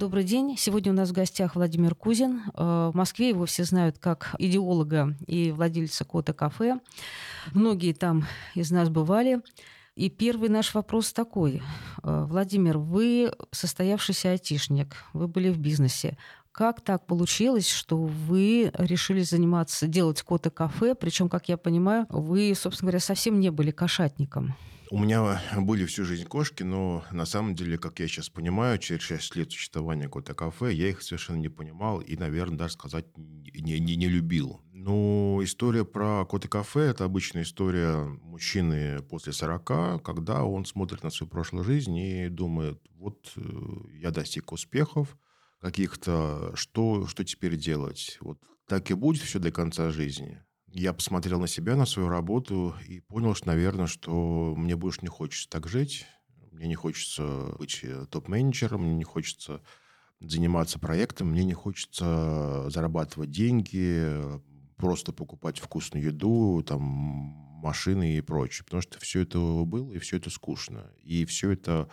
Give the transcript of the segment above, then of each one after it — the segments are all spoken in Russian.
Добрый день. Сегодня у нас в гостях Владимир Кузин. Э, в Москве его все знают как идеолога и владельца Кота Кафе. Многие там из нас бывали. И первый наш вопрос такой. Э, Владимир, вы состоявшийся айтишник, вы были в бизнесе. Как так получилось, что вы решили заниматься, делать кота кафе, причем, как я понимаю, вы, собственно говоря, совсем не были кошатником? У меня были всю жизнь кошки, но на самом деле, как я сейчас понимаю, через 6 лет существования кота кафе, я их совершенно не понимал и, наверное, даже сказать не, не, не любил. Но история про кота кафе – это обычная история мужчины после 40, когда он смотрит на свою прошлую жизнь и думает, вот э, я достиг успехов, каких-то, что, что теперь делать. Вот так и будет все до конца жизни. Я посмотрел на себя, на свою работу и понял, что, наверное, что мне больше не хочется так жить. Мне не хочется быть топ-менеджером, мне не хочется заниматься проектом, мне не хочется зарабатывать деньги, просто покупать вкусную еду, там, машины и прочее. Потому что все это было, и все это скучно. И все это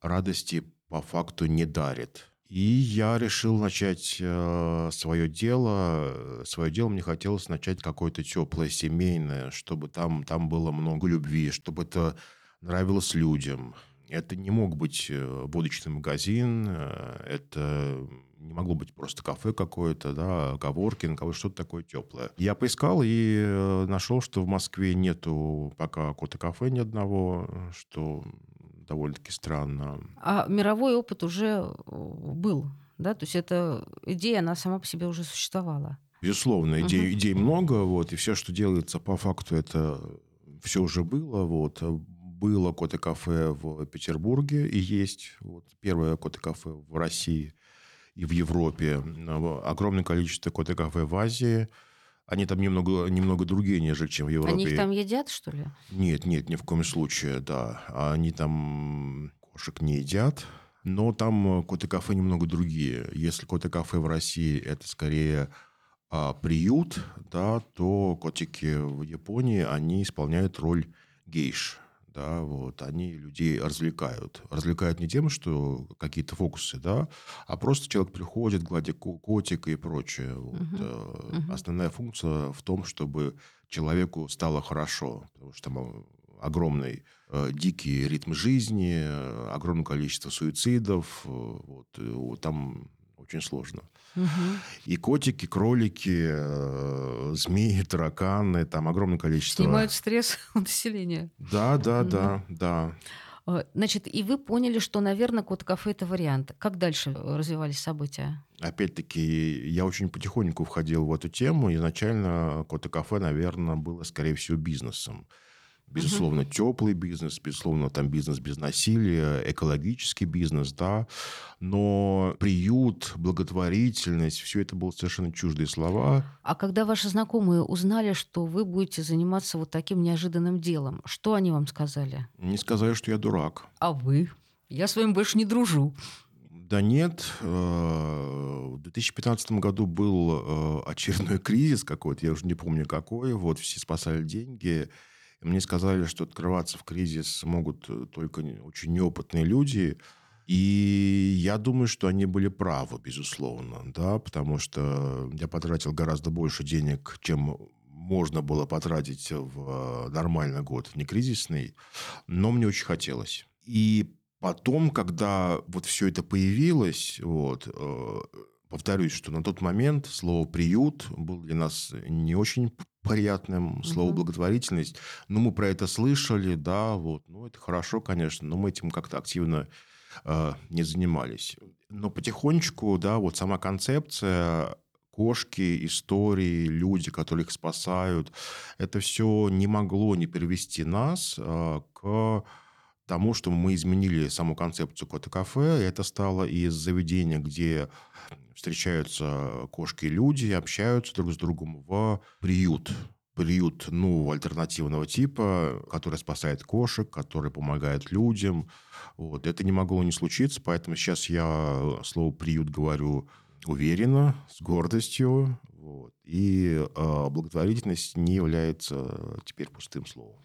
радости по факту не дарит. И я решил начать э, свое дело. Свое дело мне хотелось начать какое-то теплое, семейное, чтобы там, там было много любви, чтобы это нравилось людям. Это не мог быть э, будочный магазин, э, это не могло быть просто кафе какое-то, да, коворкинг, а что-то такое теплое. Я поискал и э, нашел, что в Москве нету пока кота кафе ни одного, что довольно-таки странно. А мировой опыт уже был, да? То есть эта идея, она сама по себе уже существовала. Безусловно, идей, угу. идей много, вот, и все, что делается по факту, это все уже было, вот. Было кота-кафе в Петербурге и есть. Вот, первое кота-кафе в России и в Европе. Огромное количество кота-кафе в Азии – они там немного, немного другие, нежели чем в Европе. Они их там едят, что ли? Нет, нет, ни в коем случае, да. Они там кошек не едят. Но там коты-кафе немного другие. Если коты-кафе в России – это скорее а, приют, да, то котики в Японии, они исполняют роль гейш да, вот, они людей развлекают. Развлекают не тем, что какие-то фокусы, да, а просто человек приходит, гладит котика и прочее. Вот. Угу. Основная функция в том, чтобы человеку стало хорошо, потому что там огромный э, дикий ритм жизни, огромное количество суицидов, вот, там очень сложно. Угу. И котики, кролики, э, змеи, тараканы, там огромное количество. Снимают стресс у населения. Да, да, угу. да, да. Э, значит, и вы поняли, что, наверное, кот-кафе – это вариант. Как дальше развивались события? Опять-таки, я очень потихоньку входил в эту тему. Изначально кот-кафе, наверное, было, скорее всего, бизнесом. Безусловно, угу. теплый бизнес, безусловно, там бизнес без насилия, экологический бизнес, да. Но приют, благотворительность, все это было совершенно чуждые слова. А когда ваши знакомые узнали, что вы будете заниматься вот таким неожиданным делом, что они вам сказали? Не сказали, что я дурак. А вы? Я с вами больше не дружу. Да нет. Э, в 2015 году был э, очередной кризис какой-то, я уже не помню какой. Вот все спасали деньги. И мне сказали, что открываться в кризис могут э, только очень неопытные люди. И я думаю, что они были правы, безусловно, да, потому что я потратил гораздо больше денег, чем можно было потратить в э, нормальный год, в некризисный, но мне очень хотелось. И потом, когда вот все это появилось, вот, э, повторюсь, что на тот момент слово «приют» был для нас не очень приятным, слово угу. благотворительность. Ну, мы про это слышали, да, вот, ну, это хорошо, конечно, но мы этим как-то активно э, не занимались. Но потихонечку, да, вот сама концепция кошки, истории, люди, которые их спасают, это все не могло не перевести нас э, к тому, что мы изменили саму концепцию кота-кафе. Это стало из заведения, где встречаются кошки и люди, общаются друг с другом в приют. Приют, ну, альтернативного типа, который спасает кошек, который помогает людям. Вот. Это не могло не случиться, поэтому сейчас я слово «приют» говорю уверенно, с гордостью. Вот. И э, благотворительность не является теперь пустым словом.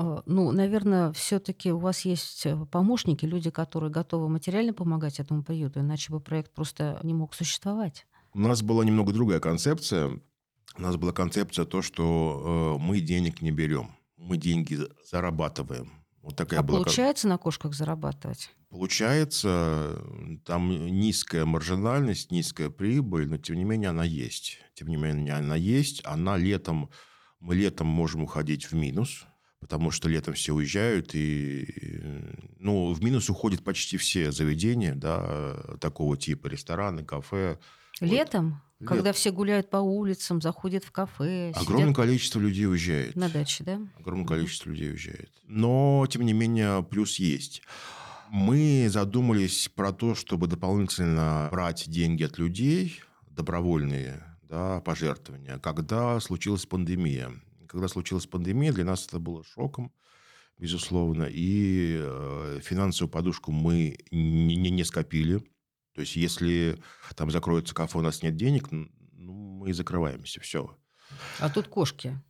А, ну, наверное, все-таки у вас есть э, помощники, люди, которые готовы материально помогать этому приюту, иначе бы проект просто не мог существовать. У нас была немного другая концепция. У нас была концепция то, что э, мы денег не берем, мы деньги зарабатываем. Вот такая а была... получается на кошках зарабатывать? Получается, там низкая маржинальность, низкая прибыль, но тем не менее она есть. Тем не менее она есть. Она летом, мы летом можем уходить в минус, потому что летом все уезжают, и ну, в минус уходят почти все заведения да, такого типа, рестораны, кафе. Летом? Вот. Когда все гуляют по улицам, заходят в кафе. Огромное сидят... количество людей уезжает. На даче, да? Огромное количество людей уезжает. Но, тем не менее, плюс есть. Мы задумались про то, чтобы дополнительно брать деньги от людей, добровольные да, пожертвования, когда случилась пандемия. Когда случилась пандемия, для нас это было шоком, безусловно, и э, финансовую подушку мы не, не, не скопили. То есть, если там закроется кафе, у нас нет денег, ну, мы закрываемся, все. А тут кошки.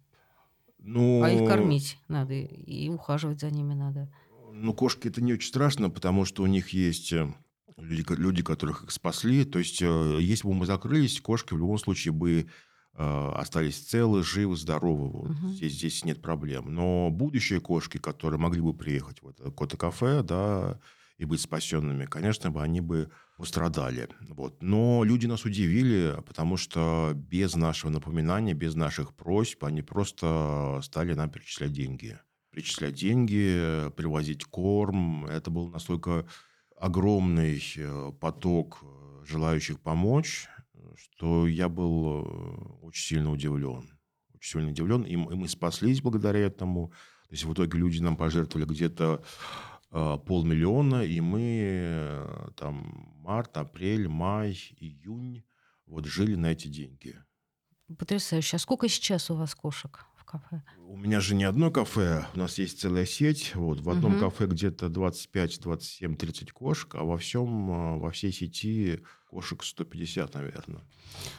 Ну, а их кормить надо, и ухаживать за ними надо. Ну, кошки это не очень страшно, потому что у них есть э, люди, люди которых их спасли. То есть, э, если бы мы закрылись, кошки в любом случае бы остались целы, живы, здоровы. Вот. Угу. Здесь, здесь нет проблем. Но будущие кошки, которые могли бы приехать в это кота-кафе, да, и быть спасенными, конечно бы они бы пострадали. Вот. Но люди нас удивили, потому что без нашего напоминания, без наших просьб, они просто стали нам перечислять деньги перечислять деньги, привозить корм. Это был настолько огромный э, поток э, желающих помочь, что я был э, очень сильно удивлен. Очень сильно удивлен. И мы спаслись благодаря этому. То есть в итоге люди нам пожертвовали где-то полмиллиона, и мы там март, апрель, май, июнь вот жили на эти деньги. Потрясающе. А сколько сейчас у вас кошек? кафе? У меня же не одно кафе, у нас есть целая сеть. Вот, в одном угу. кафе где-то 25, 27, 30 кошек, а во всем, а, во всей сети кошек 150, наверное.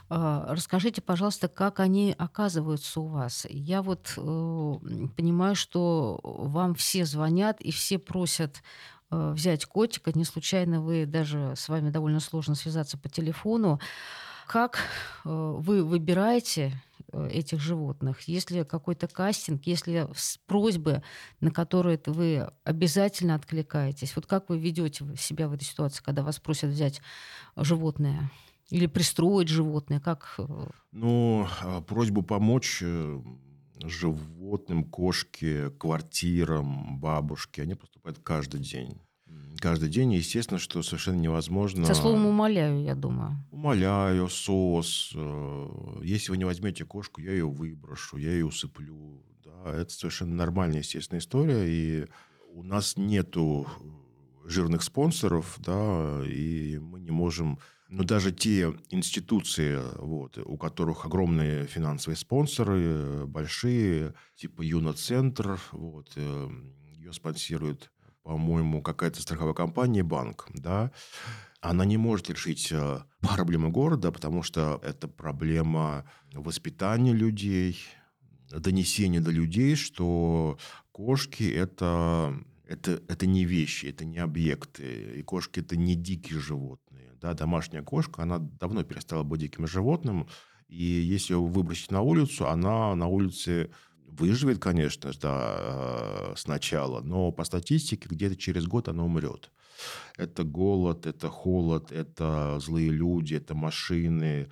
А, расскажите, пожалуйста, как они оказываются у вас? Я вот э, понимаю, что вам все звонят и все просят э, взять котика. Не случайно вы даже с вами довольно сложно связаться по телефону. Как э, вы выбираете этих животных? Есть ли какой-то кастинг, есть ли просьбы, на которые вы обязательно откликаетесь? Вот как вы ведете себя в этой ситуации, когда вас просят взять животное? Или пристроить животное? Как... Э? Ну, а, просьбу помочь э, животным, кошке, квартирам, бабушке, они поступают каждый день каждый день, естественно, что совершенно невозможно... Со словом «умоляю», я думаю. Умоляю, сос. Э, если вы не возьмете кошку, я ее выброшу, я ее усыплю. Да, это совершенно нормальная, естественная история. И у нас нету жирных спонсоров, да, и мы не можем... Но даже те институции, вот, у которых огромные финансовые спонсоры, большие, типа Юноцентр, вот, э, ее спонсирует по-моему, какая-то страховая компания, банк, да, она не может решить э, проблемы города, потому что это проблема воспитания людей, донесения до людей, что кошки это, это, это не вещи, это не объекты, и кошки это не дикие животные. Да, домашняя кошка, она давно перестала быть диким животным, и если ее выбросить на улицу, она на улице Выживет, конечно, да, э, сначала, но по статистике где-то через год она умрет. Это голод, это холод, это злые люди, это машины,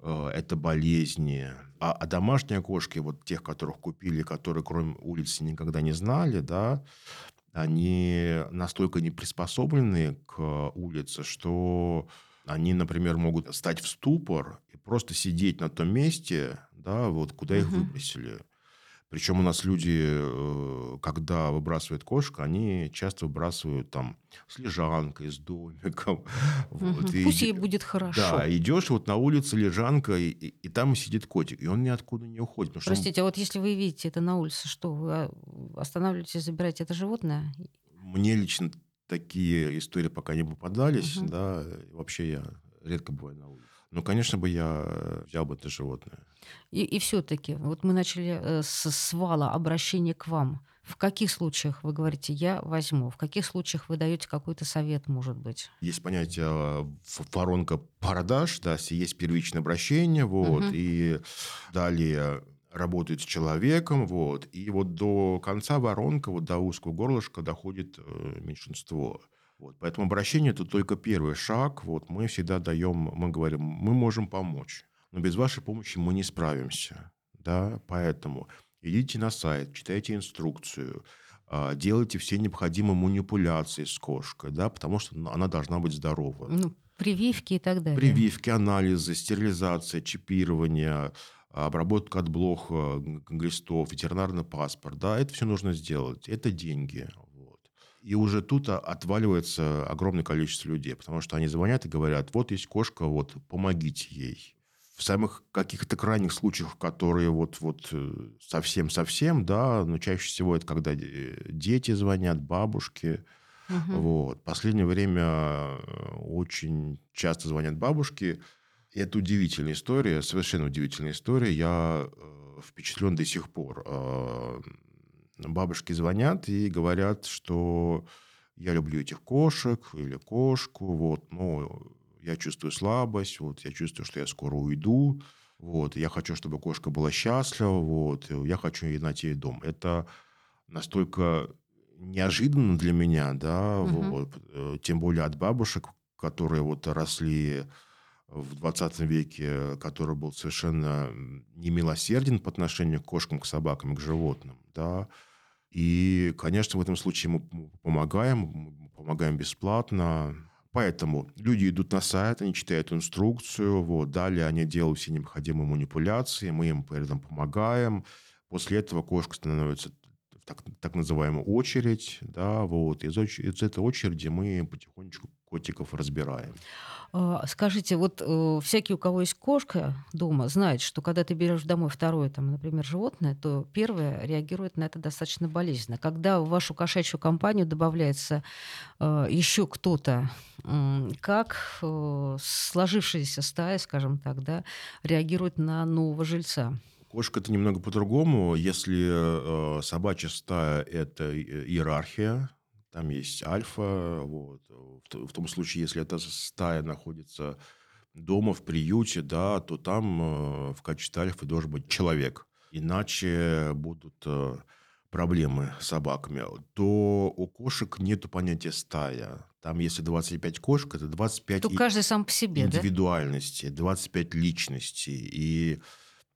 э, это болезни. А, а домашние кошки, вот тех, которых купили, которые кроме улицы никогда не знали, да, они настолько не приспособлены к улице, что они, например, могут стать в ступор и просто сидеть на том месте, да, вот куда угу. их выбросили. Причем у нас люди, э, когда выбрасывают кошку, они часто выбрасывают там с лежанкой, с домиком. Вот. И, Пусть ей будет хорошо. Да, идешь вот на улице лежанка, и, и, и там сидит котик, и он ниоткуда не уходит. Простите, он... а вот если вы видите это на улице, что вы а, останавливаетесь, забираете это животное? Мне лично такие истории пока не попадались, угу. да, вообще я редко бываю на улице. Ну, конечно бы я взял бы это животное. И, и все-таки, вот мы начали э, с свала обращения к вам. В каких случаях вы говорите «я возьму»? В каких случаях вы даете какой-то совет, может быть? Есть понятие э, воронка продаж, да, есть первичное обращение, вот, угу. и далее работает с человеком, вот, и вот до конца воронка, вот до узкого горлышка доходит э, меньшинство. Вот, поэтому обращение – это только первый шаг. Вот, мы всегда даем, мы говорим, мы можем помочь, но без вашей помощи мы не справимся. Да? Поэтому идите на сайт, читайте инструкцию, а, делайте все необходимые манипуляции с кошкой, да, потому что она должна быть здорова. Ну, прививки и так далее. Прививки, анализы, стерилизация, чипирование, обработка от блох, глистов, ветеринарный паспорт. Да, это все нужно сделать. Это деньги. И уже тут отваливается огромное количество людей, потому что они звонят и говорят, вот есть кошка, вот помогите ей. В самых каких-то крайних случаях, которые вот, вот э, совсем-совсем, да, но чаще всего это когда дети звонят, бабушки. Угу. Вот. Последнее время э, очень часто звонят бабушки, это удивительная история, совершенно удивительная история. Я э, впечатлен до сих пор. Бабушки звонят и говорят, что я люблю этих кошек или кошку, вот, но я чувствую слабость, вот, я чувствую, что я скоро уйду, вот, я хочу, чтобы кошка была счастлива, вот, я хочу ей найти дом. Это настолько неожиданно для меня, да, угу. вот, э, тем более от бабушек, которые вот росли в 20 веке, который был совершенно немилосерден по отношению к кошкам, к собакам, к животным. Да? И, конечно, в этом случае мы помогаем, помогаем бесплатно. Поэтому люди идут на сайт, они читают инструкцию, вот, далее они делают все необходимые манипуляции, мы им при этом помогаем. После этого кошка становится в так, так называемую очередь, да, вот, из, из этой очереди мы потихонечку котиков разбираем. А, скажите, вот э, всякий, у кого есть кошка дома, знает, что когда ты берешь домой второе, там, например, животное, то первое реагирует на это достаточно болезненно. Когда в вашу кошачью компанию добавляется э, еще кто-то, как э, сложившаяся стая, скажем так, да, реагирует на нового жильца? Кошка это немного по-другому. Если собачья стая это иерархия, там есть альфа. Вот. В, в том случае, если эта стая находится дома, в приюте, да, то там э, в качестве альфы должен быть человек. Иначе будут э, проблемы с собаками. То у кошек нет понятия стая. Там, если 25 кошек, это 25 то каждый сам по себе, индивидуальности, да? 25 личностей. И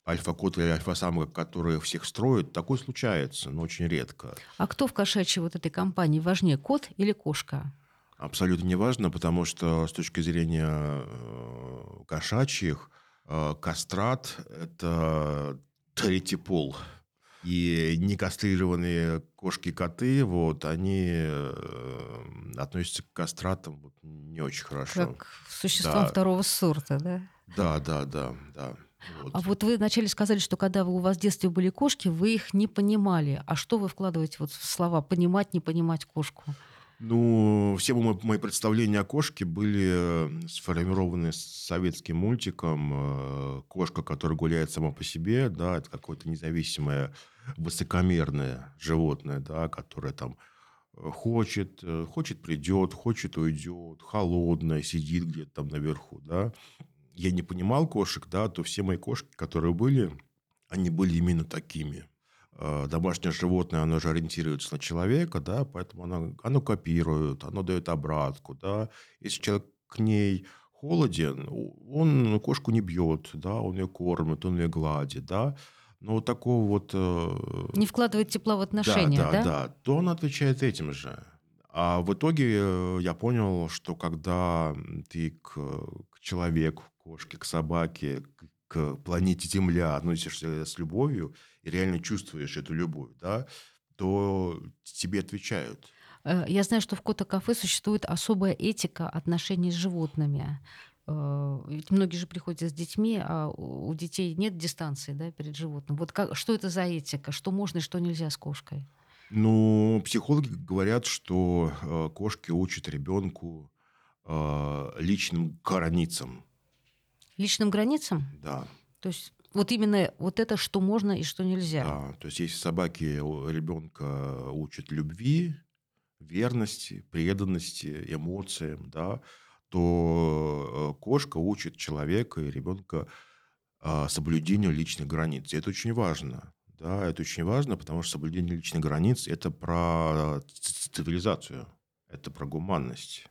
альфа-кот или альфа-самка, которые всех строят, такое случается, но очень редко. А кто в кошачьей вот этой компании важнее, кот или кошка? Абсолютно не важно, потому что с точки зрения э, кошачьих, э, кастрат – это третий пол. И некастрированные кошки и коты, вот, они э, относятся к кастратам вот, не очень хорошо. Как существам да. второго сорта, да? Да, да, да, да. Вот. А вот вы вначале сказали, что когда вы, у вас в детстве были кошки, вы их не понимали. А что вы вкладываете вот в слова «понимать, не понимать кошку»? Ну, все мои представления о кошке были э, сформированы советским мультиком э, «Кошка, которая гуляет сама по себе». Да, это какое-то независимое, высокомерное животное, да, которое там э, хочет, хочет придет, хочет уйдет, холодное, сидит где-то там наверху, да я не понимал кошек, да, то все мои кошки, которые были, они были именно такими. А, домашнее животное, оно же ориентируется на человека, да, поэтому оно, оно копирует, оно дает обратку, да. Если человек к ней холоден, он кошку не бьет, да, он ее кормит, он ее гладит, да. Но вот такого вот... Э, не вкладывает тепла в отношения, да? Да, да, да. То он отвечает этим же. А в итоге э, я понял, что когда ты к, к человеку, кошке, к собаке, к планете Земля относишься с любовью и реально чувствуешь эту любовь, да, то тебе отвечают. Э, я знаю, что в Кота-кафе существует особая этика отношений с животными. Э, ведь многие же приходят с детьми, а у детей нет дистанции да, перед животным. Вот как, что это за этика? Что можно и что нельзя с кошкой? Ну, психологи говорят, что э, кошки учат ребенку личным границам личным границам? Да. То есть вот именно вот это, что можно и что нельзя. Да, то есть если собаки ребенка учат любви, верности, преданности, эмоциям, да, то э, кошка учит человека и ребенка а, соблюдению личных границ. И это очень важно. Да, это очень важно, потому что соблюдение личных границ – это про цивилизацию, это про гуманность.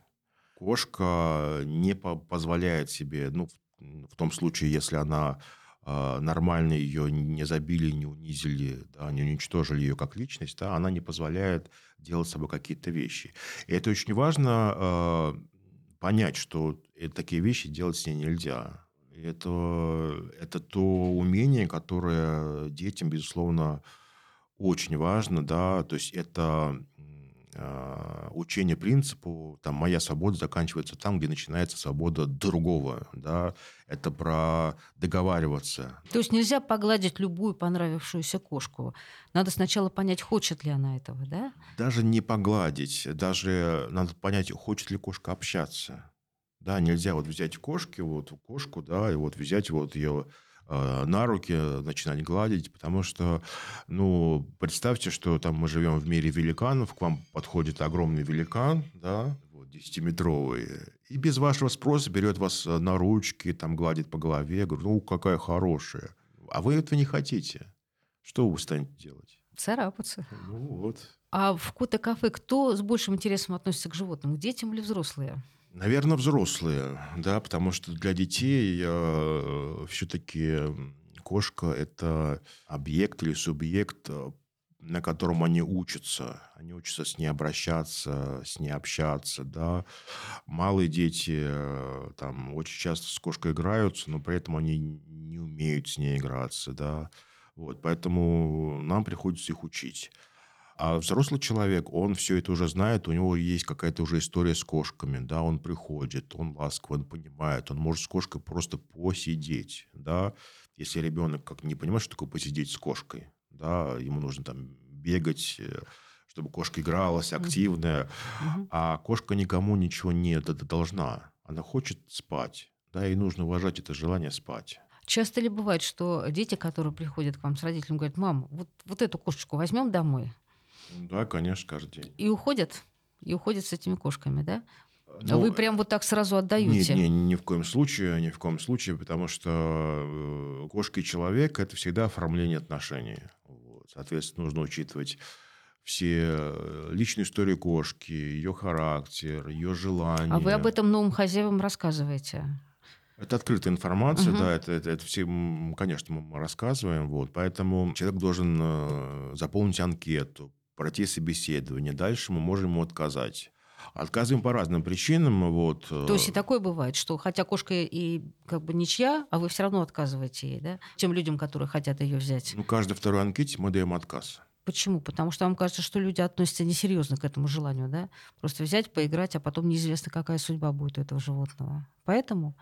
Кошка не позволяет себе, ну, в том случае, если она а, нормально ее не забили, не унизили, да, не уничтожили ее как личность, да, она не позволяет делать с собой какие-то вещи. И это очень важно э, понять, что такие вещи делать с ней нельзя. Это, это то умение, которое детям, безусловно, очень важно, да, то есть это э, учение принципу, там, моя свобода заканчивается там, где начинается свобода другого, да, это про договариваться. То есть нельзя погладить любую понравившуюся кошку. Надо сначала понять, хочет ли она этого, да? Даже не погладить, даже надо понять, хочет ли кошка общаться. Да, нельзя вот взять кошки, вот кошку, да, и вот взять вот ее на руки, начинать гладить, потому что, ну, представьте, что там мы живем в мире великанов, к вам подходит огромный великан, да, вот, 10-метровый, и без вашего спроса берет вас э, на ручки, там гладит по голове, говорит, ну, какая хорошая. А вы этого не хотите. Что вы станете делать? Царапаться. Ну, вот. А в кота-кафе кто с большим интересом относится к животным, к детям или взрослые? Наверное, взрослые, да, потому что для детей э, все-таки кошка – это объект или субъект, э, на котором они учатся. Они учатся с ней обращаться, с ней общаться, да. Малые дети э, там очень часто с кошкой играются, но при этом они не умеют с ней играться, да. Вот, поэтому нам приходится их учить. А взрослый человек, он все это уже знает, у него есть какая-то уже история с кошками, да, он приходит, он ласковый, он понимает, он может с кошкой просто посидеть, да. Если ребенок как не понимает, что такое посидеть с кошкой, да, ему нужно там бегать, э, чтобы кошка игралась, активная, mm-hmm. а кошка никому ничего не должна, она хочет спать, да, и нужно уважать это желание спать. Часто ли бывает, что дети, которые приходят к вам с родителями, говорят, мам, вот, вот эту кошечку возьмем домой? Да, конечно, каждый день. И уходят? И уходят с этими кошками, да? Ну, Вы прям вот так сразу отдаете? Нет, нет, ни в коем случае, ни в коем случае, потому что э, кошка и человек – это всегда оформление отношений. Вот. Соответственно, нужно учитывать все э, личную историю кошки, ее характер, ее желания. А вы об этом новым хозяевам рассказываете? Это открытая информация, угу. да, это, это, это все, конечно, мы рассказываем, вот, поэтому человек должен э, заполнить анкету, пройти собеседование. Дальше мы можем ему отказать. Отказываем по разным причинам. Вот. Э, То есть и такое бывает, что хотя кошка и как бы ничья, а вы все равно отказываете ей, да? Тем людям, которые хотят ее взять. Ну, каждой второй анкете мы даем отказ. Почему? Потому что вам кажется, что люди относятся несерьезно к этому желанию, да? Просто взять, поиграть, а потом неизвестно, какая судьба будет у этого животного. Поэтому?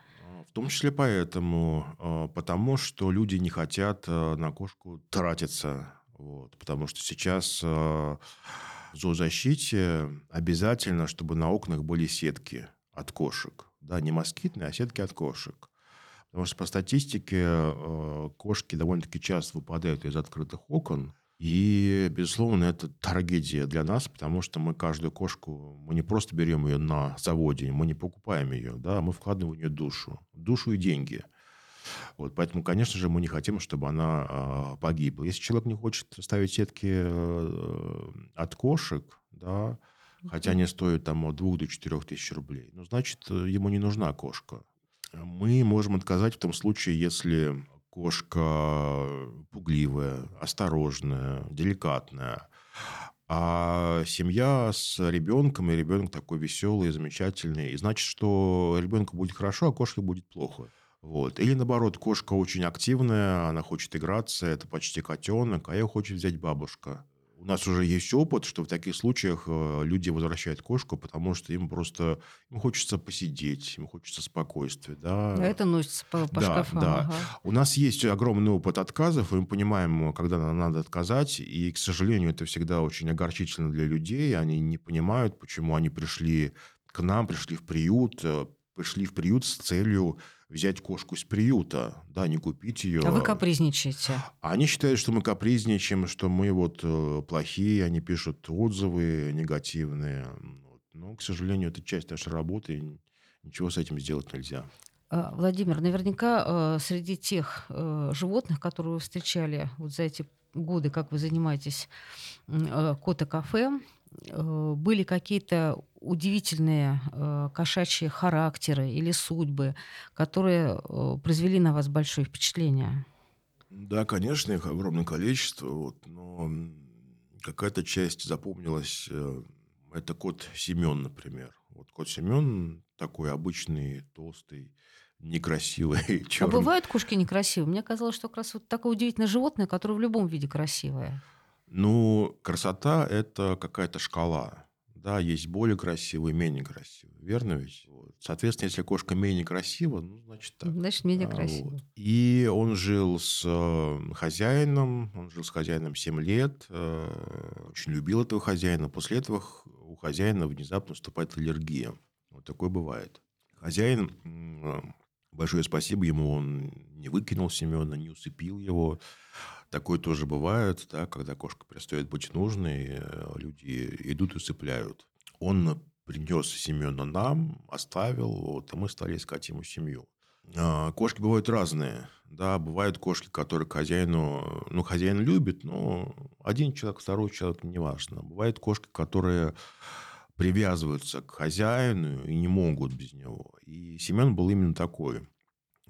В том числе поэтому. Э, потому что люди не хотят э, на кошку тратиться вот, потому что сейчас э, в зоозащите обязательно, чтобы на окнах были сетки от кошек. Да, не москитные, а сетки от кошек. Потому что по статистике э, кошки довольно-таки часто выпадают из открытых окон. И, безусловно, это трагедия для нас, потому что мы каждую кошку, мы не просто берем ее на заводе, мы не покупаем ее, да, мы вкладываем в нее душу, душу и деньги – вот, поэтому, конечно же, мы не хотим, чтобы она э, погибла. Если человек не хочет ставить сетки э, от кошек, да, хотя они стоят там от 2 до 4 тысяч рублей, ну, значит, ему не нужна кошка. Мы можем отказать в том случае, если кошка пугливая, осторожная, деликатная, а семья с ребенком, и ребенок такой веселый, замечательный, и значит, что ребенку будет хорошо, а кошке будет плохо. Вот. Или наоборот, кошка очень активная, она хочет играться, это почти котенок, а ее хочет взять бабушка. У нас уже есть опыт, что в таких случаях э, люди возвращают кошку, потому что им просто им хочется посидеть, им хочется спокойствия. Да. Это носится по, по да, шкафам. Да. Ага. У нас есть огромный опыт отказов, и мы понимаем, когда надо отказать. И, к сожалению, это всегда очень огорчительно для людей. Они не понимают, почему они пришли к нам, пришли в приют, э, пришли в приют с целью взять кошку из приюта, да, не купить ее. А вы капризничаете? Они считают, что мы капризничаем, что мы вот э, плохие, они пишут отзывы негативные. Но, к сожалению, это часть нашей работы, и ничего с этим сделать нельзя. А, Владимир, наверняка э, среди тех э, животных, которые вы встречали вот за эти годы, как вы занимаетесь кота-кафе, были какие-то удивительные э, кошачьи характеры или судьбы, которые э, произвели на вас большое впечатление? Да, конечно, их огромное количество, вот, но какая-то часть запомнилась. Э, это кот Семен, например. Вот кот Семен такой обычный, толстый, некрасивый, черный. А бывают кошки некрасивые? Мне казалось, что как раз вот такое удивительное животное, которое в любом виде красивое. Ну, красота – это какая-то шкала. Да, есть более красивые, менее красивые. Верно ведь? Вот. Соответственно, если кошка менее красива, ну, значит так. Значит, менее а, красиво. Вот. И он жил с э, хозяином, он жил с хозяином 7 лет, э, очень любил этого хозяина. После этого у хозяина внезапно наступает аллергия. Вот такое бывает. Хозяин, большое спасибо ему, он не выкинул Семена, не усыпил его. Такое тоже бывает, да, когда кошка перестает быть нужной, э, люди идут и цепляют. Он принес Семена нам, оставил, вот, и мы стали искать ему семью. А, кошки бывают разные. Да, бывают кошки, которые хозяину... Ну, хозяин любит, но один человек, второй человек, неважно. Бывают кошки, которые привязываются к хозяину и не могут без него. И Семен был именно такой.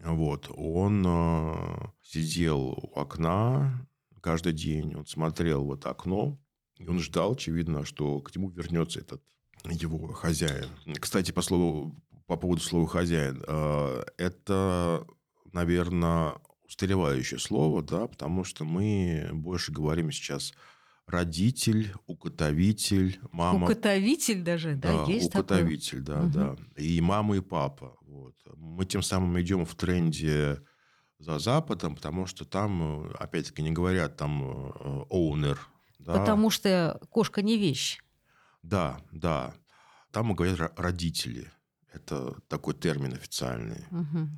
Вот, он э, сидел у окна каждый день, он смотрел в это окно, и он ждал, очевидно, что к нему вернется этот его хозяин. Кстати, по слову, по поводу слова хозяин, э, это, наверное, устаревающее слово, да, потому что мы больше говорим сейчас родитель, укотовитель, мама. Укотовитель даже, да, да есть укотовитель, такое? да, угу. да. И мама, и папа. Вот. Мы тем самым идем в тренде за Западом, потому что там, опять-таки, не говорят там owner. Да. Потому что кошка не вещь. Да, да. Там говорят родители. Это такой термин официальный. Угу.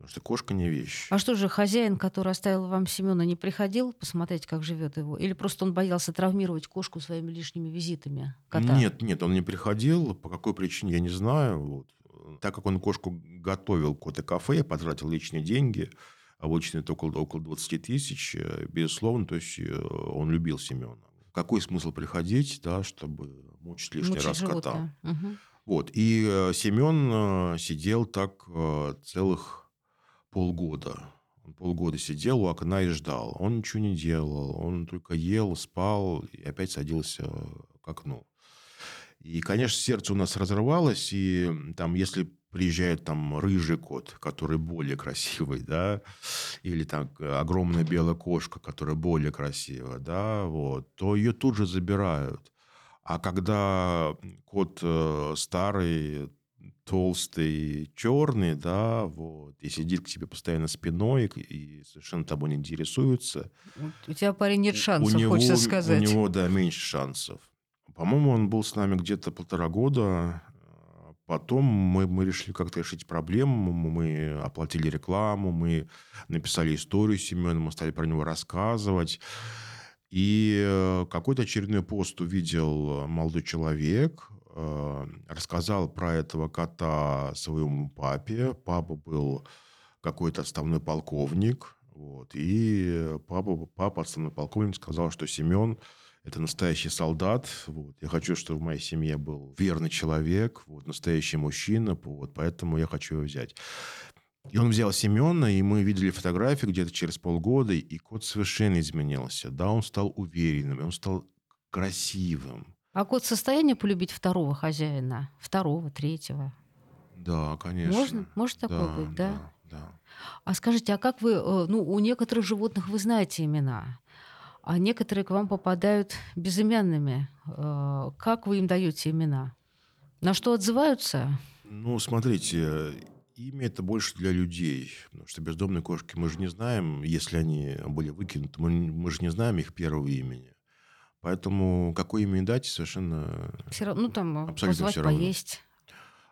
Потому что кошка не вещь. А что же, хозяин, который оставил вам Семена, не приходил посмотреть, как живет его? Или просто он боялся травмировать кошку своими лишними визитами? Кота? Нет, нет, он не приходил. По какой причине, я не знаю. Вот. Так как он кошку готовил кота кафе, потратил личные деньги, обычно это около, около 20 тысяч, э, безусловно, то есть э, он любил Семена. Какой смысл приходить, да, чтобы мучить лишний мучить раз животное. кота? Угу. Вот. И э, Семен сидел так целых полгода. Он полгода сидел у окна и ждал. Он ничего не делал. Он только ел, спал и опять садился к окну. И, конечно, сердце у нас разрывалось. И там, если приезжает там рыжий кот, который более красивый, да, или там огромная белая кошка, которая более красивая, да, вот, то ее тут же забирают. А когда кот э, старый, толстый, черный, да, вот, и сидит к тебе постоянно спиной и совершенно тобой не интересуется. У тебя, парень, нет шансов, у него, хочется сказать. У него, да, меньше шансов. По-моему, он был с нами где-то полтора года. Потом мы, мы решили как-то решить проблему. Мы оплатили рекламу, мы написали историю Семена, мы стали про него рассказывать. И э, какой-то очередной пост увидел молодой человек, Э, рассказал про этого кота своему папе. Папа был какой-то отставной полковник. Вот, и папа, папа, отставной полковник, сказал, что Семен – это настоящий солдат. Вот. Я хочу, чтобы в моей семье был верный человек, вот, настоящий мужчина, вот, поэтому я хочу его взять. И он взял Семена, и мы видели фотографии где-то через полгода, и кот совершенно изменился. Да, он стал уверенным, он стал красивым. А кот в состоянии полюбить второго хозяина? Второго, третьего? Да, конечно. Можно? Может такое да, быть, да? Да, да. А скажите, а как вы... Э, ну, у некоторых животных вы знаете имена, а некоторые к вам попадают безымянными. Э, как вы им даете имена? На что отзываются? Ну, смотрите, имя это больше для людей. Потому что бездомные кошки мы же не знаем, если они были выкинуты, мы, мы же не знаем их первого имени. Поэтому какое имя дать совершенно все равно, ну там абсолютно все равно. поесть.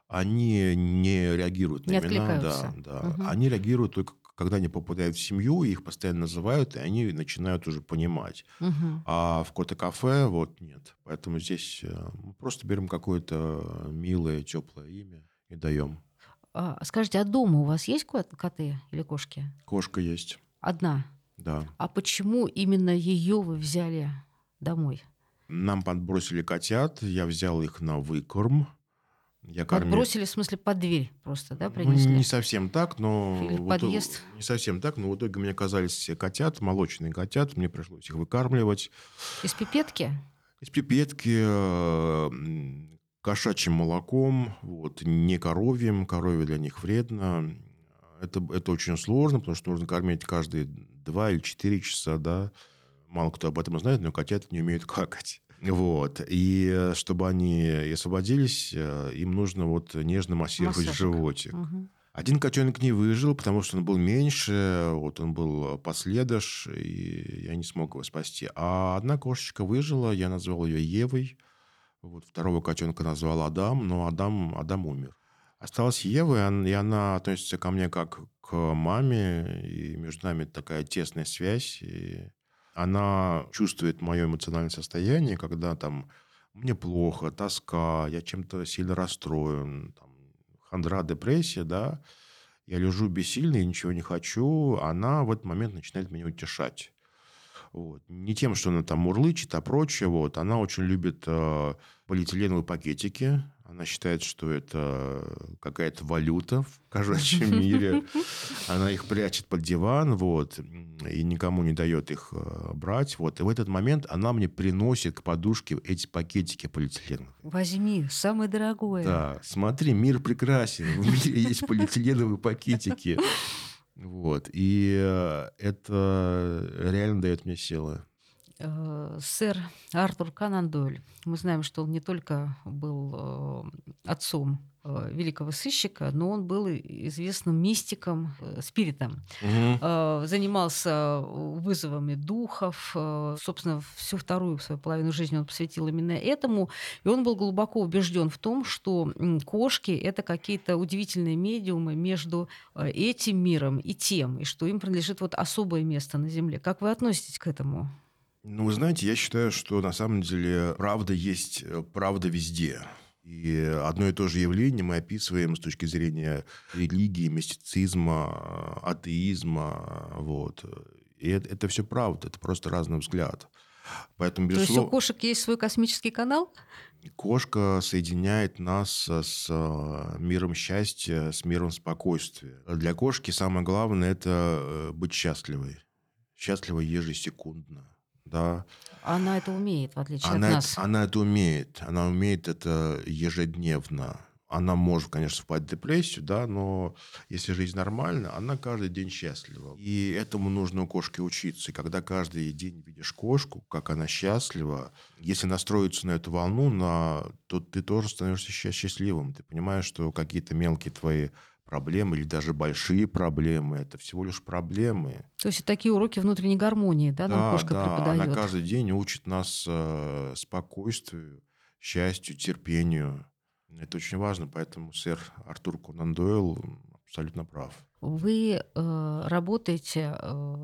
они не реагируют на Не имена. Да, да. Мгм. Они реагируют только когда они попадают в семью, их постоянно называют, и они начинают уже понимать. Мгм. А в кота-кафе вот нет. Поэтому здесь э, мы просто берем какое-то милое, теплое имя и даем. А, скажите, а дома у вас есть кот- коты или кошки? Кошка есть, Одна. да. А почему именно ее вы взяли домой? Нам подбросили котят, я взял их на выкорм. Я кормил. Подбросили, в смысле, под дверь просто, да, Ну, принесли? не совсем так, но... Или в в итоге- подъезд? Не совсем так, но в итоге мне оказались все котят, молочные котят, мне пришлось их выкармливать. Из пипетки? Из пипетки, э, кошачьим молоком, вот, не коровьим, коровье для них вредно. Это, это очень сложно, потому что нужно кормить каждые два или четыре часа, да. Мало кто об этом знает, но котята не умеют какать. Вот. И э, чтобы они освободились, э, им нужно вот нежно массировать Массажик. животик. Мгм. Один котенок не выжил, потому что он был меньше, вот он был последыш, и я не смог его спасти. А одна кошечка выжила, я назвал ее Евой. Вот второго котенка назвал Адам, но Адам, Адам умер. Осталась Ева, и она относится ко мне как к маме, и между нами такая тесная связь. И она чувствует мое эмоциональное состояние, когда там мне плохо, тоска, я чем-то сильно расстроен, там, хандра, депрессия, да, я лежу бессильный, ничего не хочу, она в этот момент начинает меня утешать. Вот. Не тем, что она там мурлычет, а прочее. Вот. Она очень любит э, полиэтиленовые пакетики. Она считает, что это какая-то валюта в кошачьем мире. Она их прячет под диван, вот, и никому не дает их э, брать. Вот. И в этот момент она мне приносит к подушке эти пакетики полиэтиленовые. Возьми, самое дорогое. Да, смотри, мир прекрасен. В мире есть полиэтиленовые пакетики. Вот. И э, это реально дает мне силы. Э, Сэр Артур Канан Дойль. Мы знаем, что он не только был э, отцом э, великого сыщика, но он был известным мистиком, э, спиритом. Э, Занимался вызовами духов. э, Собственно, всю вторую свою половину жизни он посвятил именно этому. И он был глубоко убежден в том, что кошки — это какие-то удивительные медиумы между э, этим миром и тем, и что им принадлежит вот особое место на Земле. Как вы относитесь к этому? Ну, вы знаете, я считаю, что на самом деле правда есть э, правда везде. И одно и то же явление мы описываем с точки зрения религии, мистицизма, атеизма. Вот. И это, это все правда, это просто разный взгляд. Поэтому, То есть у безусловно, кошек есть свой космический канал? кошка соединяет нас с э, миром счастья, с миром спокойствия. Для кошки самое главное – это э, быть счастливой. Счастливой ежесекундно. Да. Она это умеет, в отличие Она, от это- нас. она это умеет. Она умеет это ежедневно. Она может, конечно, впасть в депрессию, да, но если жизнь нормальна, она каждый день счастлива. И этому нужно у кошки учиться. И когда каждый день видишь кошку, как она счастлива, если настроиться на эту волну, на, то ты тоже становишься счастливым. Ты понимаешь, что какие-то мелкие твои проблемы или даже большие проблемы, это всего лишь проблемы. То есть такие уроки внутренней гармонии, да, нам кошка да, преподает. она каждый день учит нас э, спокойствию, счастью, терпению. Это очень важно, поэтому сэр Артур Конан Дойл абсолютно прав. Вы э, работаете э,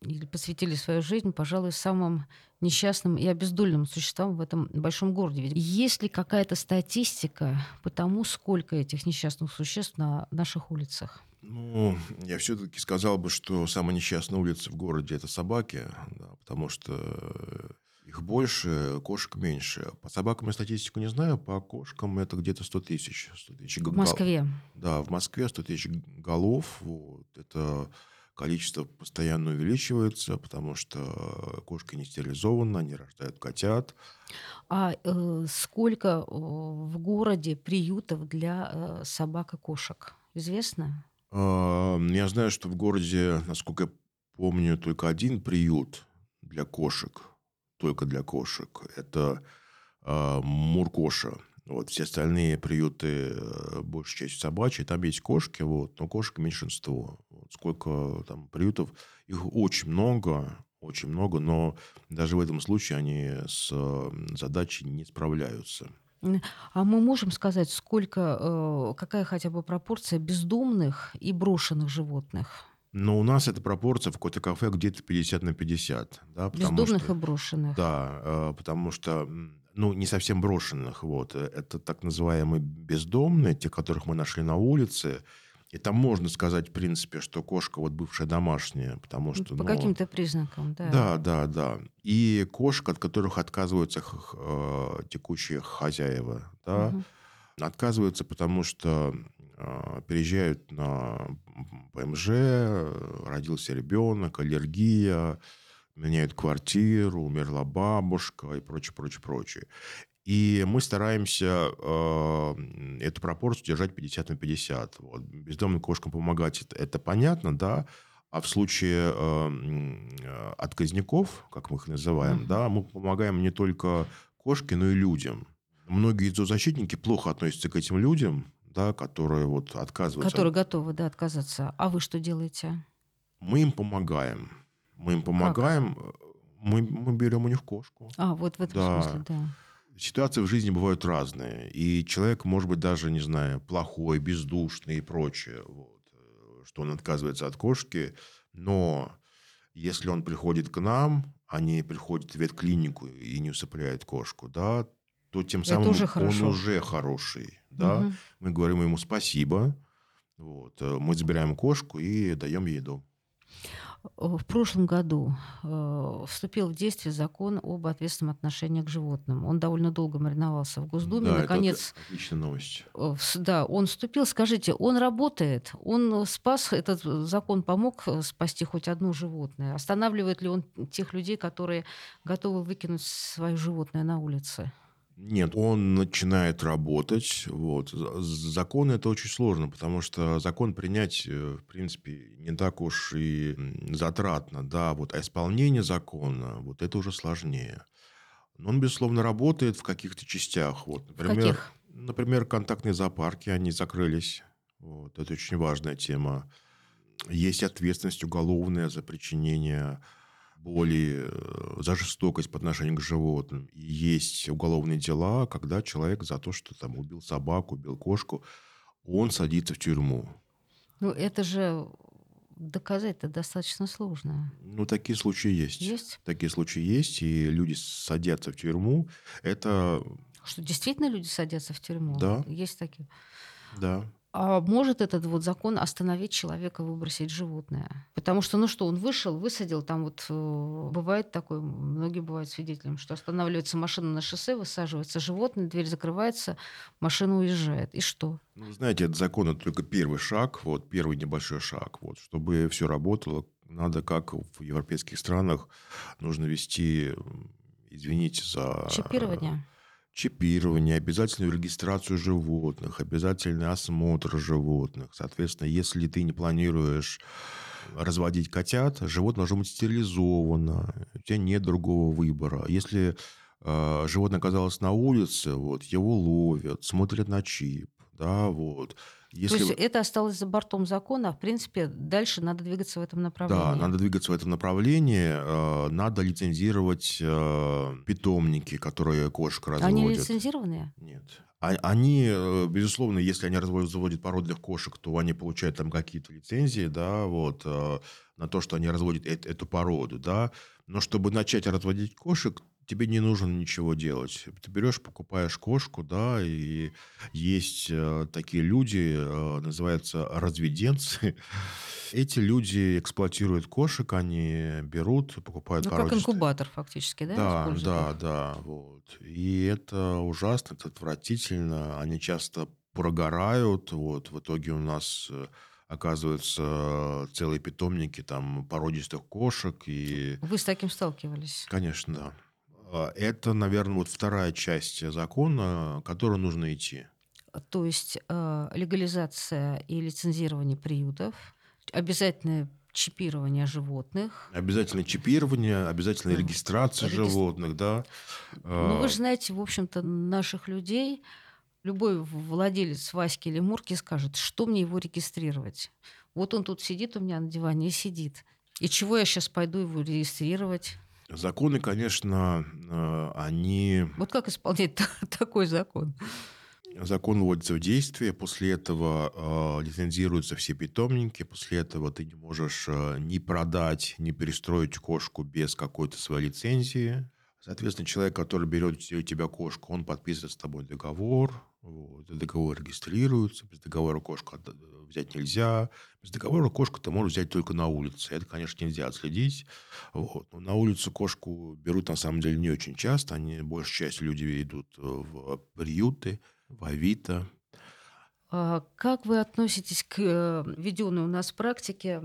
или посвятили свою жизнь, пожалуй, самым несчастным и обездоленным существам в этом большом городе. Ведь есть ли какая-то статистика по тому, сколько этих несчастных существ на наших улицах? Ну, я все-таки сказал бы, что самая несчастная улица в городе – это собаки, да, потому что э, их больше, кошек меньше. По собакам я статистику не знаю, по кошкам это где-то 100 тысяч. 100 тысяч В Москве. Да, в Москве 100 тысяч голов. Вот. Это количество постоянно увеличивается, потому что кошки не стерилизованы, они рождают котят. А э, сколько э, в городе приютов для э, собак и кошек? Известно? А, Я знаю, что в городе, насколько я помню, только один приют для кошек. Только для кошек. Это а, Муркоша. Вот, все остальные приюты, э, большей частью собачьи, там есть кошки, вот, но кошек меньшинство. Вот сколько там приютов, их очень много, очень много, но даже в этом случае они с задачей не справляются. А мы можем сказать, сколько, э, какая хотя бы пропорция бездомных и брошенных животных? Но у нас эта пропорция в коте кафе где-то 50 на 50. Да, Бездомных что, и брошенных. Да, э, потому что, ну, не совсем брошенных. Вот. Э, это так называемые бездомные, те, которых мы нашли на улице. И там можно сказать, в принципе, что кошка вот бывшая домашняя, потому что... По ну, каким-то признакам, да. Да, да, да. И кошка, от которых отказываются э, текущие хозяева, да, угу. отказываются, потому что э, переезжают на ПМЖ, родился ребенок, аллергия, меняют квартиру, умерла бабушка и прочее, прочее, прочее. И мы стараемся э, эту пропорцию держать 50 на 50. Вот. Бездомным кошкам помогать это, это понятно, да. А в случае э, отказников, как мы их называем, uh-huh. да, мы помогаем не только кошке, но и людям. Многие зоозащитники плохо относятся к этим людям, да, которые вот отказываются. Которые готовы, да, отказаться. А вы что делаете? Мы им помогаем. Мы им помогаем. Как? Мы, мы берем у них кошку. А, вот в этом да. смысле, да. Ситуации в жизни бывают разные. И человек может быть даже, не знаю, плохой, бездушный и прочее. Вот, э, что он отказывается от кошки. Но если он приходит к нам, а не приходит в ветклинику и не усыпляет кошку, да, то тем самым уже он уже хороший. Да? Угу. Мы говорим ему спасибо. Вот. Э, мы забираем кошку и даем ей еду. В прошлом году э, вступил в действие закон об ответственном отношении к животным. Он довольно долго мариновался в Госдуме. Да, Наконец, это отличная новость. Э, да, он вступил. Скажите, он работает? Он спас, этот закон помог э, спасти хоть одно животное? Останавливает ли он тех людей, которые готовы выкинуть свое животное на улице? Нет, он начинает работать. Вот. Закон это очень сложно, потому что закон принять, э, в принципе, не так уж и затратно. Да, вот, а исполнение закона, вот это уже сложнее. Но он, безусловно, работает в каких-то частях. Вот, например, каких? например, контактные зоопарки, они закрылись. Вот, это очень важная тема. Есть ответственность уголовная за причинение боли, э, за жестокость по отношению к животным. И есть уголовные дела, когда человек за то, что там убил собаку, убил кошку, он садится в тюрьму. Ну, это же доказать-то достаточно сложно. Ну, такие случаи есть. Есть? Такие случаи есть, и люди садятся в тюрьму. Это... Что, действительно люди садятся в тюрьму? Да. Есть такие? Да. А может этот вот закон остановить человека выбросить животное? Потому что, ну что, он вышел, высадил, там вот э, бывает такое, многие бывают свидетелями, что останавливается машина на шоссе, высаживается животное, дверь закрывается, машина уезжает. И что? Ну, знаете, этот закон это только первый шаг, вот первый небольшой шаг. Вот, чтобы все работало, надо, как в европейских странах, нужно вести, извините за... Чипирование чипирование, обязательную регистрацию животных, обязательный осмотр животных. Соответственно, если ты не планируешь разводить котят, животное должно быть стерилизовано, у тебя нет другого выбора. Если э, животное оказалось на улице, вот, его ловят, смотрят на чип, да, вот. Если... То есть это осталось за бортом закона, а в принципе дальше надо двигаться в этом направлении. Да, надо двигаться в этом направлении. Э, надо лицензировать э, питомники, которые кошка разводит. Они лицензированные? Нет. А, они, э, безусловно, если они разводят породных кошек, то они получают там какие-то лицензии, да, вот, на то, что они разводят эту породу, да. Но чтобы начать разводить кошек, тебе не нужно ничего делать. Ты берешь, покупаешь кошку, да, и есть э, такие люди, э, называются разведенцы. Эти люди эксплуатируют кошек, они берут, покупают Ну, как инкубатор фактически, да? Да, да, да. Вот. И это ужасно, это отвратительно. Они часто прогорают. Вот. В итоге у нас э, оказываются целые питомники там породистых кошек. И... Вы с таким сталкивались? Конечно, да. А, это, наверное, вот вторая часть закона, которую нужно идти. То есть э, легализация и лицензирование приютов, обязательное чипирование животных. Обязательно чипирование, обязательно регистрация Регистр... животных, да. Ну, вы же знаете, в общем-то, наших людей, любой владелец Васьки или Мурки скажет, что мне его регистрировать. Вот он тут сидит у меня на диване и сидит. И чего я сейчас пойду его регистрировать? Законы, конечно, э, они... Вот как исполнять такой закон? Закон вводится в действие, после этого э, лицензируются все питомники, после этого ты не можешь э, ни продать, ни перестроить кошку без какой-то своей лицензии. Соответственно, человек, который берет у тебя кошку, он подписывает с тобой договор, вот, договор регистрируется, без договора кошку взять нельзя, без договора кошку ты можешь взять только на улице. Это, конечно, нельзя отследить. Вот. Но на улицу кошку берут, на самом деле, не очень часто. Они, большая часть людей идут э, в приюты, в Авито. А как вы относитесь к э, введенной у нас практике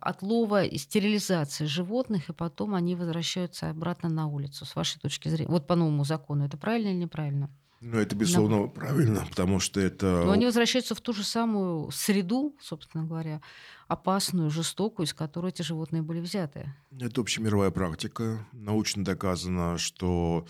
отлова и стерилизации животных, и потом они возвращаются обратно на улицу, с вашей точки зрения? Вот по новому закону. Это правильно или неправильно? Ну, это, безусловно, Но... правильно, потому что это... Но они возвращаются в ту же самую среду, собственно говоря, опасную, жестокую, из которой эти животные были взяты. Это общемировая практика. Научно доказано, что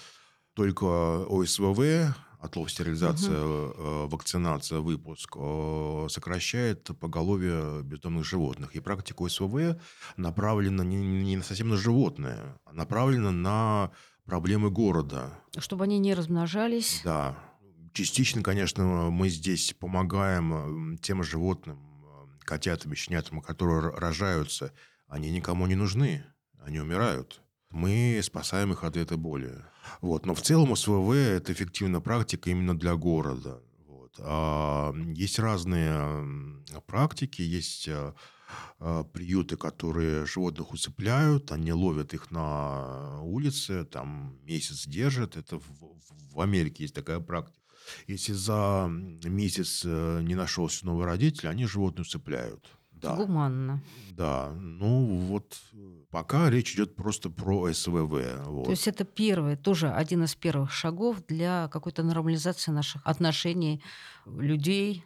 только ОСВВ, отлов, стерилизация, угу. вакцинация, выпуск э, сокращает поголовье бездомных животных. И практика ОСВВ направлена не, не совсем на животное, а направлена на проблемы города. Чтобы они не размножались. Да. Частично, конечно, мы здесь помогаем тем животным, котятам и щенятам, которые рожаются. Они никому не нужны. Они умирают. Мы спасаем их от этой боли. Вот. Но в целом СВВ – это эффективная практика именно для города. Вот. А есть разные практики, есть а, а, приюты, которые животных усыпляют, они ловят их на улице, там месяц держат. Это в, в Америке есть такая практика. Если за месяц э, не нашелся новый родитель, они животных усыпляют. Да. Гуманно. Да. Ну, вот пока речь идет просто про СВВ. Вот. То есть это первый, тоже один из первых шагов для какой-то нормализации наших отношений людей,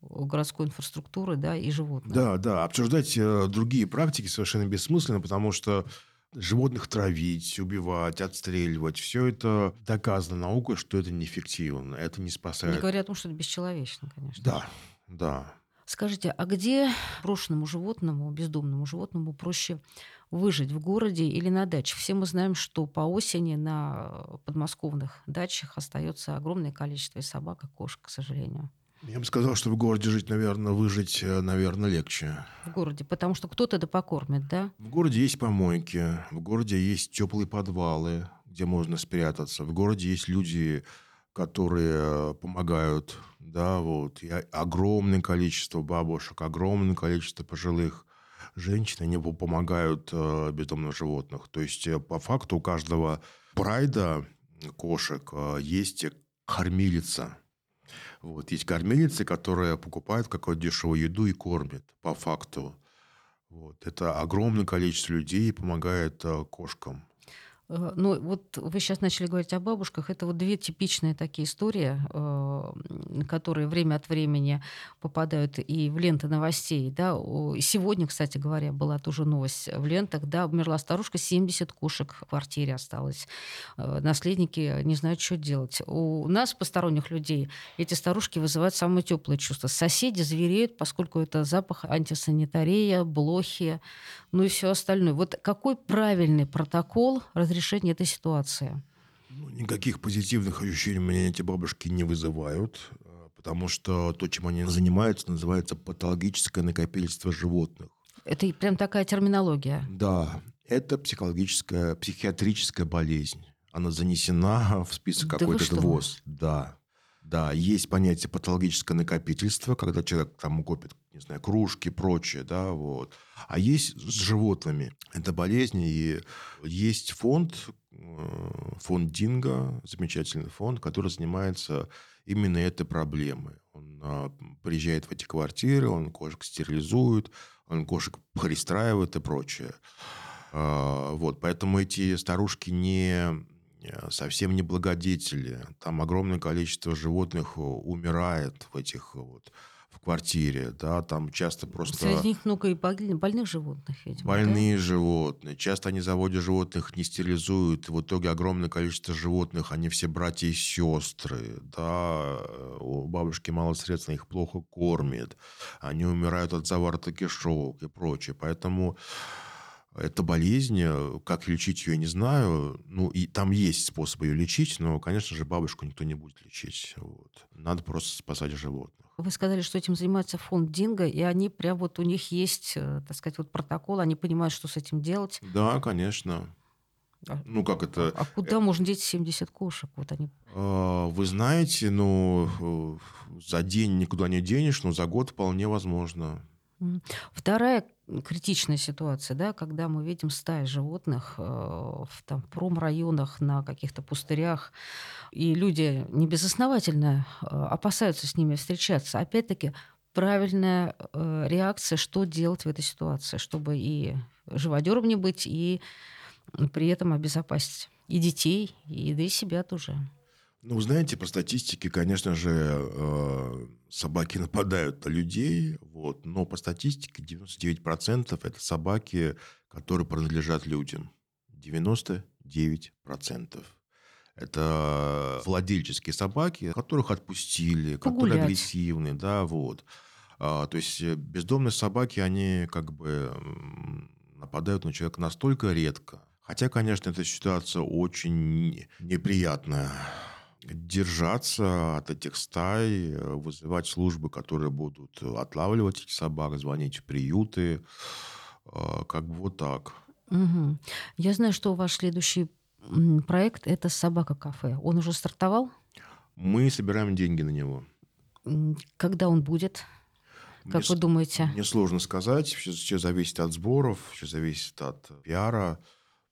городской инфраструктуры да, и животных. Да, да. Обсуждать э, другие практики совершенно бессмысленно, потому что животных травить, убивать, отстреливать, все это доказано наукой, что это неэффективно, это не спасает. Не говоря о том, что это бесчеловечно, конечно. Да, да. Скажите, а где брошенному животному, бездомному животному проще выжить в городе или на даче? Все мы знаем, что по осени на подмосковных дачах остается огромное количество и собак, и кошек, к сожалению. Я бы сказал, что в городе жить, наверное, выжить, э, наверное, легче. В городе, потому что кто-то да покормит, да? В городе есть помойки, в городе есть теплые подвалы, где можно спрятаться. В городе есть люди, которые помогают, да, вот. И огромное количество бабушек, огромное количество пожилых женщин, они помогают э, бездомным животных. То есть, э, по факту, у каждого прайда кошек э, есть кормилица – вот. Есть кормильницы, которые покупают какую-то дешевую еду и кормят, по факту. Вот. Это огромное количество людей помогает э, кошкам. Э, ну, вот вы сейчас начали говорить о бабушках. Это вот две типичные такие истории, э, которые время от времени попадают и в ленты новостей. Да. Сегодня, кстати говоря, была тоже новость в лентах. Да, умерла старушка, 70 кошек в квартире осталось. Э, наследники не знают, что делать. У нас, посторонних людей, эти старушки вызывают самые теплые чувства. Соседи звереют, поскольку это запах антисанитария, блохи, ну и все остальное. Вот какой правильный протокол разрешения этой ситуации? Ну, никаких позитивных ощущений у меня эти бабушки не вызывают, э, потому что то, чем они занимаются, называется патологическое накопительство животных. Это прям такая терминология. Да, это психологическая, психиатрическая болезнь. Она занесена в список да какой-то ВОЗ. Да. Да, есть понятие патологическое накопительство, когда человек там копит, не знаю, кружки, прочее, да, вот. А есть с животными. Это болезни, и есть фонд, э, фонд Динго, замечательный фонд, который занимается именно этой проблемой. Он а, приезжает в эти квартиры, он кошек стерилизует, он кошек пристраивает и прочее. А, вот, поэтому эти старушки не Э, совсем не благодетели. Там огромное количество животных э, умирает в этих вот в квартире, да, там часто просто... Среди них много и больных животных, видимо, Больные да? животные. Часто они заводят животных, не стерилизуют. В итоге огромное количество животных, они все братья и сестры, да, у бабушки мало средств, их плохо кормят, они умирают от заворота кишок и прочее. Поэтому Это болезнь, как лечить ее, не знаю. Ну, и там есть способ ее лечить, но, конечно же, бабушку никто не будет лечить. Вот. Надо просто спасать животных. Вы сказали, что этим занимается фонд Динго, и они прям вот у них есть, э, так сказать, вот протокол, они понимают, что с этим делать. Да, конечно. А, Ну, как это... а куда можно деть 70 кошек? Вот они. А, Вы знаете, ну, э, за день никуда не денешь, но за год вполне возможно. Вторая критичная ситуация, да, когда мы видим стаи животных э, в там, промрайонах, на каких-то пустырях, и люди небезосновательно э, опасаются с ними встречаться. Опять-таки, правильная э, реакция, что делать в этой ситуации, чтобы и живодером не быть, и при этом обезопасить и детей, и, да и себя тоже. Ну, знаете, по статистике, конечно же, э, собаки нападают на людей, вот, но по статистике 99% это собаки, которые принадлежат людям. 99%. Это владельческие собаки, которых отпустили, которые Погулять. агрессивны, да, вот. А, то есть э, бездомные собаки, они как бы нападают на человека настолько редко. Хотя, конечно, эта ситуация очень неприятная. Держаться от этих стай, э, вызывать службы, которые будут отлавливать этих собак, звонить в приюты. э, Как бы вот так. Мгм. Я знаю, что ваш следующий проект это собака-кафе. Он уже стартовал? Мы собираем деньги на него. Когда он будет? Как Мне вы думаете? Мне сложно сказать. Все, все зависит от сборов, все зависит от пиара.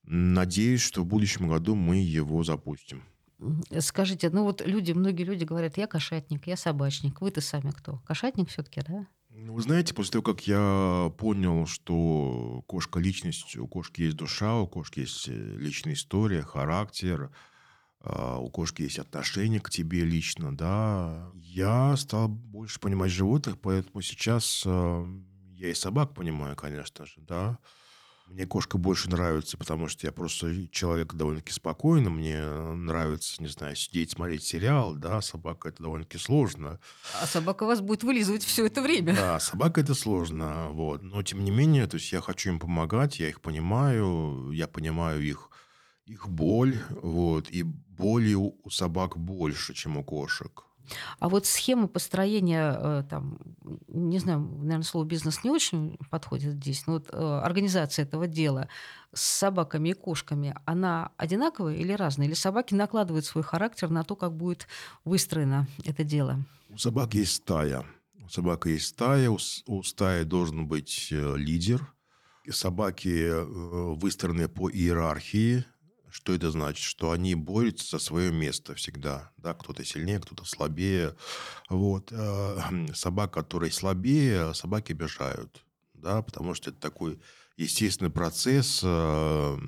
Надеюсь, что в будущем году мы его запустим. М, Скажите, ну вот люди, многие люди говорят, я кошатник, я собачник. Вы-то сами кто? Кошатник все-таки, да? Ну, Вы знаете, после того, как я понял, что кошка личность, у кошки есть душа, у кошки есть э, личная история, характер, а, у кошки есть отношение к тебе лично, да, я стал больше понимать животных, поэтому сейчас э, я и собак понимаю, конечно же, да. Мне кошка больше нравится, потому что я просто человек довольно-таки спокойный. Мне нравится, не знаю, сидеть, смотреть сериал, да, собака это довольно-таки сложно. А собака вас будет вылизывать все это время. Да, собака это сложно, вот. Но тем не менее, то есть я хочу им помогать, я их понимаю, я понимаю их, их боль, вот. И боли у, у собак больше, чем у кошек. А вот схема построения, э, там, не знаю, наверное, слово бизнес не очень подходит здесь, но вот э, организация этого дела с собаками и кошками, она одинаковая или разная? Или собаки накладывают свой характер на то, как будет выстроено это дело? У собак есть стая. У собак есть стая, у, у стаи должен быть э, лидер. Собаки выстроены по иерархии. Что это значит? Что они борются за свое место всегда. Да, кто-то сильнее, кто-то слабее. Вот. э, Собак, которые слабее, собаки обижают. Да, потому что это такой естественный процесс э,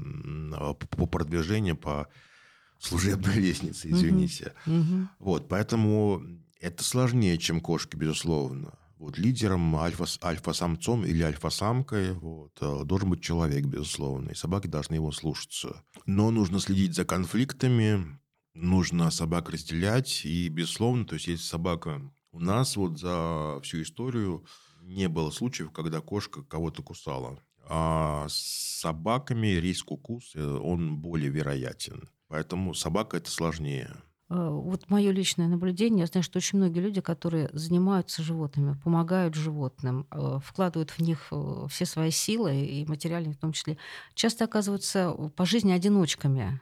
по продвижению по служебной лестнице, извините. Мгм. Вот, поэтому это сложнее, чем кошки, безусловно. Вот лидером, альфа, альфа-самцом или альфа-самкой вот, э, должен быть человек, безусловно, и собаки должны его слушаться. Но нужно следить за конфликтами, нужно собак разделять, и, безусловно, то есть если собака... У нас вот за всю историю не было случаев, когда кошка кого-то кусала. А с собаками риск укуса, он более вероятен. Поэтому собака это сложнее. Э, Вот мое личное наблюдение, я знаю, что очень многие люди, которые занимаются животными, помогают животным, э, вкладывают в них э, все свои силы, и материальные в том числе, часто оказываются по жизни одиночками.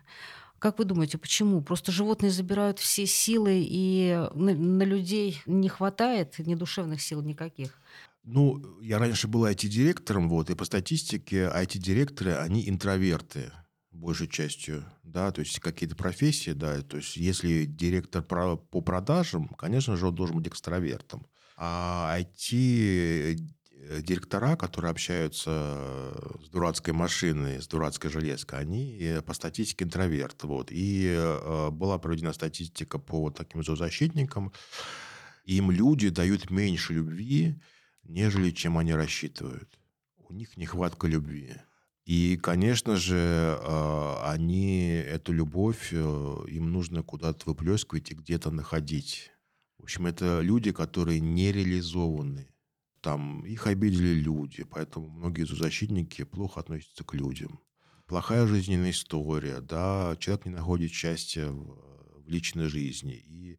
Как вы думаете, почему? Просто животные забирают все силы, и на, на людей не хватает ни душевных сил никаких. Ну, я раньше был IT-директором, вот, и по статистике IT-директоры, они интроверты большей частью, да, то есть какие-то профессии, да, то есть если директор по продажам, конечно же, он должен быть экстравертом. А IT-директора, которые общаются с дурацкой машиной, с дурацкой железкой, они э, по статистике интроверт, вот. И э, была проведена статистика по таким зоозащитникам, им люди дают меньше любви, нежели чем они рассчитывают. У них нехватка любви. И, конечно же, э, они эту любовь, э, им нужно куда-то выплескивать и где-то находить. В общем, это люди, которые не реализованы. там их обидели люди, поэтому многие зоозащитники плохо относятся к людям. Плохая жизненная история, да, человек не находит счастья в личной жизни. И,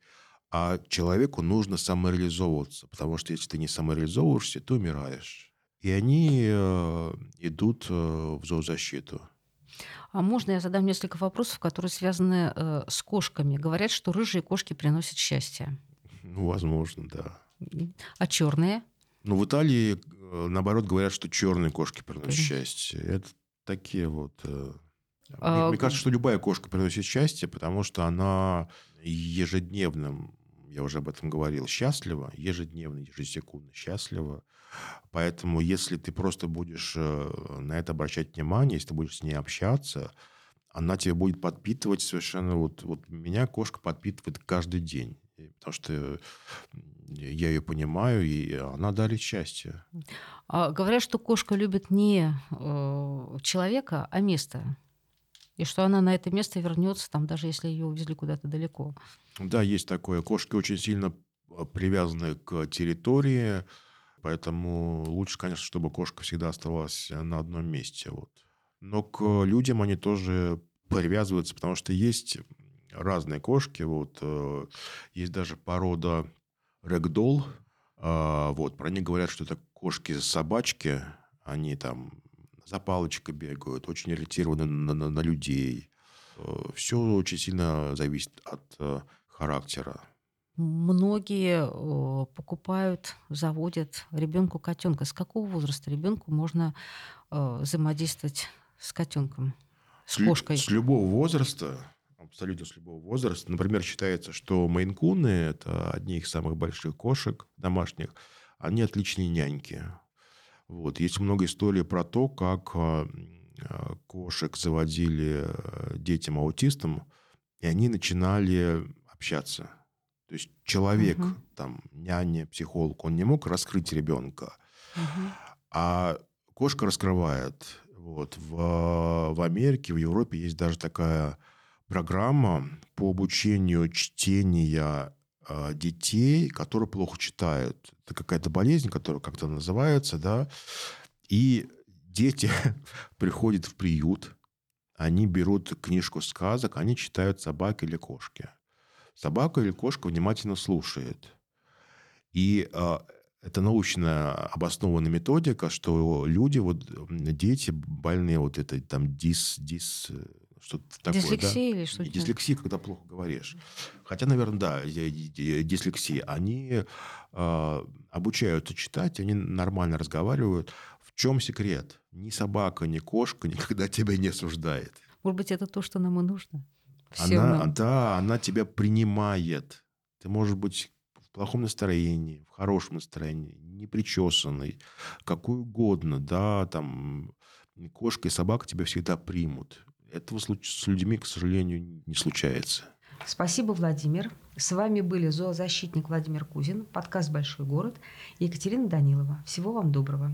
а человеку нужно самореализовываться, потому что если ты не самореализовываешься, ты умираешь. И они э, идут э, в зоозащиту. А можно я задам несколько вопросов, которые связаны э, с кошками? Говорят, что рыжие кошки приносят счастье. Ну, возможно, да. А черные? Ну, в Италии, э, наоборот, говорят, что черные кошки приносят счастье. Это такие вот... Э, а... Мне, мне кажется, что любая кошка приносит счастье, потому что она ежедневным, я уже об этом говорил, счастлива, ежедневно, ежесекундно счастлива. Поэтому, если ты просто будешь э, на это обращать внимание, если ты будешь с ней общаться, она тебя будет подпитывать совершенно... Вот, вот меня кошка подпитывает каждый день. Потому что я ее понимаю, и она дарит счастье. А, говорят, что кошка любит не э, человека, а место. И что она на это место вернется, там, даже если ее увезли куда-то далеко. Да, есть такое. Кошки очень сильно э, привязаны к территории, поэтому лучше, конечно, чтобы кошка всегда оставалась на одном месте. Вот. Но к людям они тоже привязываются, потому что есть разные кошки. Вот, э, есть даже порода рэгдол. Э, вот, про них говорят, что это кошки-собачки. Они там за палочкой бегают, очень ориентированы на, на, на людей. Э, Все очень сильно зависит от э, характера. Многие э, покупают, заводят ребенку котенка. С какого возраста ребенку можно взаимодействовать с котенком, с кошкой? С любого возраста абсолютно с любого возраста. Например, считается, что мейнкуны – это одни из самых больших кошек домашних. Они отличные няньки. Вот. Есть много историй про то, как а, а, кошек заводили э, детям-аутистам, и они начинали общаться. То есть человек, угу. там, няня, психолог, он не мог раскрыть ребенка, угу. а кошка раскрывает. Вот. В, в Америке, в Европе есть даже такая программа по обучению чтения детей, которые плохо читают. Это какая-то болезнь, которая как-то называется, да. И дети приходят в приют, они берут книжку сказок, они читают собаки или кошки. Собака или кошка внимательно слушает. И э, это научно обоснованная методика, что люди, вот дети больные вот этой там дис, дис, что-то такое. Дислексия да? или что-то? Дислексия, когда плохо говоришь. Хотя, наверное, да, дислексия. Они э, обучаются читать, они нормально разговаривают. В чем секрет? Ни собака, ни кошка никогда тебя не осуждает. Может быть, это то, что нам и нужно? она, Да, она тебя принимает. Ты можешь быть в плохом настроении, в хорошем настроении, непричесанный, какой угодно, да, там кошка и собака тебя всегда примут. Этого с людьми, к сожалению, не случается. Спасибо, Владимир. С вами были зоозащитник Владимир Кузин, подкаст «Большой город» и Екатерина Данилова. Всего вам доброго.